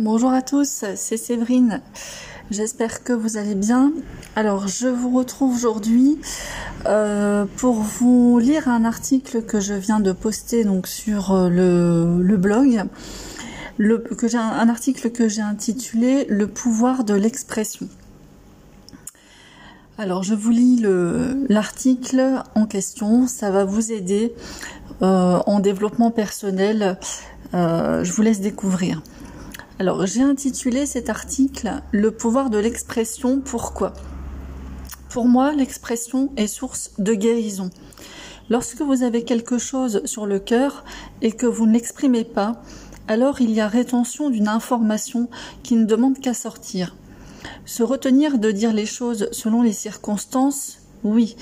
Bonjour à tous, c'est Séverine. J'espère que vous allez bien. Alors, je vous retrouve aujourd'hui euh, pour vous lire un article que je viens de poster donc sur euh, le, blog. Le, que un, article que j'ai intitulé Le pouvoir de l'expression. Alors, je vous lis l'article en question. Ça va vous aider euh, en développement personnel. je vous laisse découvrir. Alors, j'ai intitulé cet article Le pouvoir de l'expression. Pourquoi? Pour moi, l'expression est source de guérison. Lorsque vous avez quelque chose sur le cœur et que vous ne l'exprimez pas, alors il y a rétention d'une information qui ne demande qu'à sortir. Se retenir de dire les choses selon les circonstances, oui,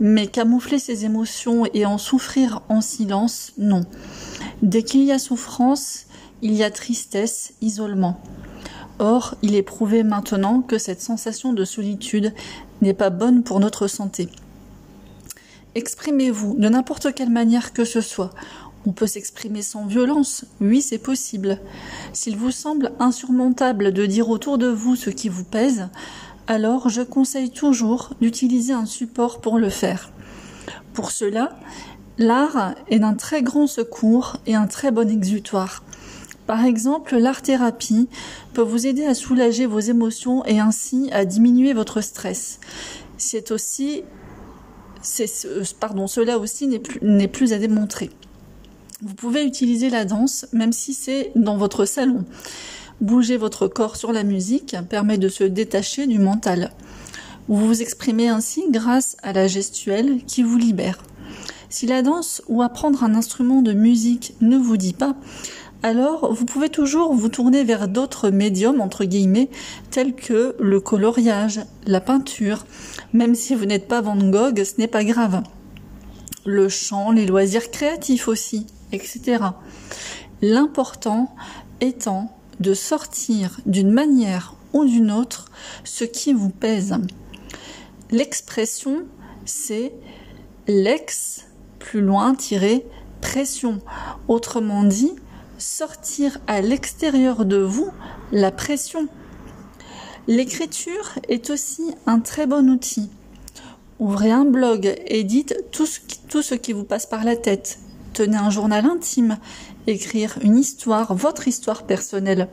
mais camoufler ses émotions et en souffrir en silence, non. Dès qu'il y a souffrance, il y a tristesse, isolement. Or, il est prouvé maintenant que cette sensation de solitude n'est pas bonne pour notre santé. Exprimez-vous de n'importe quelle manière que ce soit. On peut s'exprimer sans violence, oui c'est possible. S'il vous semble insurmontable de dire autour de vous ce qui vous pèse, alors je conseille toujours d'utiliser un support pour le faire. Pour cela, l'art est d'un très grand secours et un très bon exutoire. Par exemple, l'art-thérapie peut vous aider à soulager vos émotions et ainsi à diminuer votre stress. C'est aussi, pardon, cela aussi n'est plus, n'est plus à démontrer. Vous pouvez utiliser la danse même si c'est dans votre salon. Bouger votre corps sur la musique permet de se détacher du mental. Vous vous exprimez ainsi grâce à la gestuelle qui vous libère. Si la danse ou apprendre un instrument de musique ne vous dit pas, alors vous pouvez toujours vous tourner vers d'autres médiums, entre guillemets, tels que le coloriage, la peinture. Même si vous n'êtes pas Van Gogh, ce n'est pas grave. Le chant, les loisirs créatifs aussi, etc. L'important étant de sortir d'une manière ou d'une autre ce qui vous pèse. L'expression, c'est l'ex plus loin tiré pression. Autrement dit, sortir à l'extérieur de vous la pression. L'écriture est aussi un très bon outil. Ouvrez un blog et dites tout ce, qui, vous passe par la tête. Tenez un journal intime, écrire une histoire, votre histoire personnelle.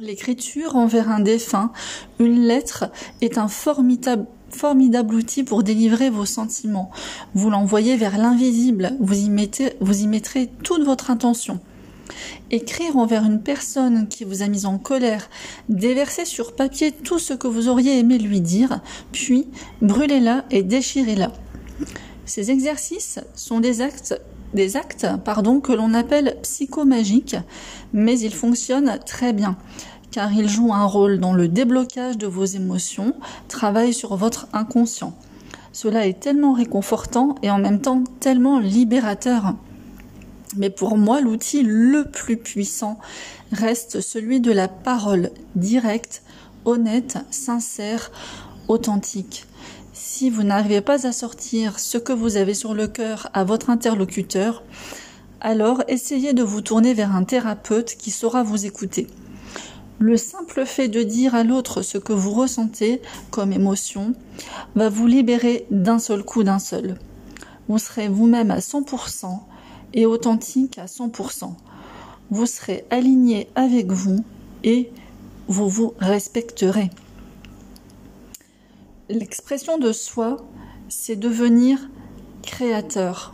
L'écriture envers un défunt, une lettre, est un formidable, formidable outil pour délivrer vos sentiments. Vous l'envoyez vers l'invisible, vous y, mettez, vous y mettrez toute votre intention. Écrire envers une personne qui vous a mis en colère, déverser sur papier tout ce que vous auriez aimé lui dire, puis brûlez-la et déchirez-la. Ces exercices sont des actes des actes pardon, que l'on appelle psychomagiques, mais ils fonctionnent très bien car ils jouent un rôle dans le déblocage de vos émotions, travaillent sur votre inconscient. Cela est tellement réconfortant et en même temps tellement libérateur. Mais pour moi, l'outil le plus puissant reste celui de la parole directe, honnête, sincère, authentique. Si vous n'arrivez pas à sortir ce que vous avez sur le cœur à votre interlocuteur, alors essayez de vous tourner vers un thérapeute qui saura vous écouter. Le simple fait de dire à l'autre ce que vous ressentez comme émotion va vous libérer d'un seul coup d'un seul. Vous serez vous-même à 100% authentique à 100%. Vous serez aligné avec vous et vous vous respecterez. L'expression de soi, c'est devenir créateur.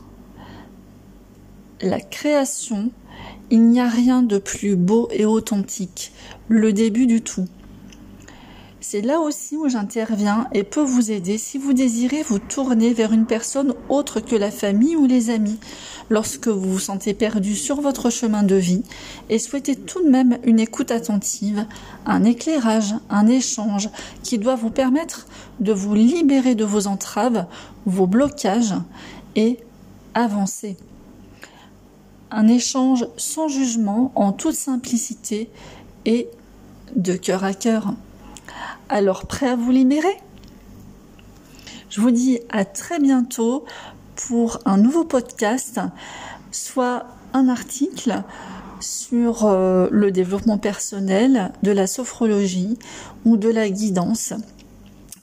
La création, il n'y a rien de plus beau et authentique, le début du tout. C'est là aussi où j'interviens et peux vous aider si vous désirez vous tourner vers une personne autre que la famille ou les amis, lorsque vous vous sentez perdu sur votre chemin de vie et souhaitez tout de même une écoute attentive, un éclairage, un échange qui doit vous permettre de vous libérer de vos entraves, vos blocages et avancer. Un échange sans jugement, en toute simplicité et de cœur à cœur. Alors prêt à vous libérer? Je vous dis à très bientôt pour un nouveau podcast, soit un article sur euh, le développement personnel, de la sophrologie ou de la guidance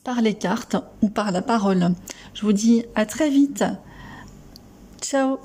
par les cartes ou par la parole. Je vous dis à très vite. Ciao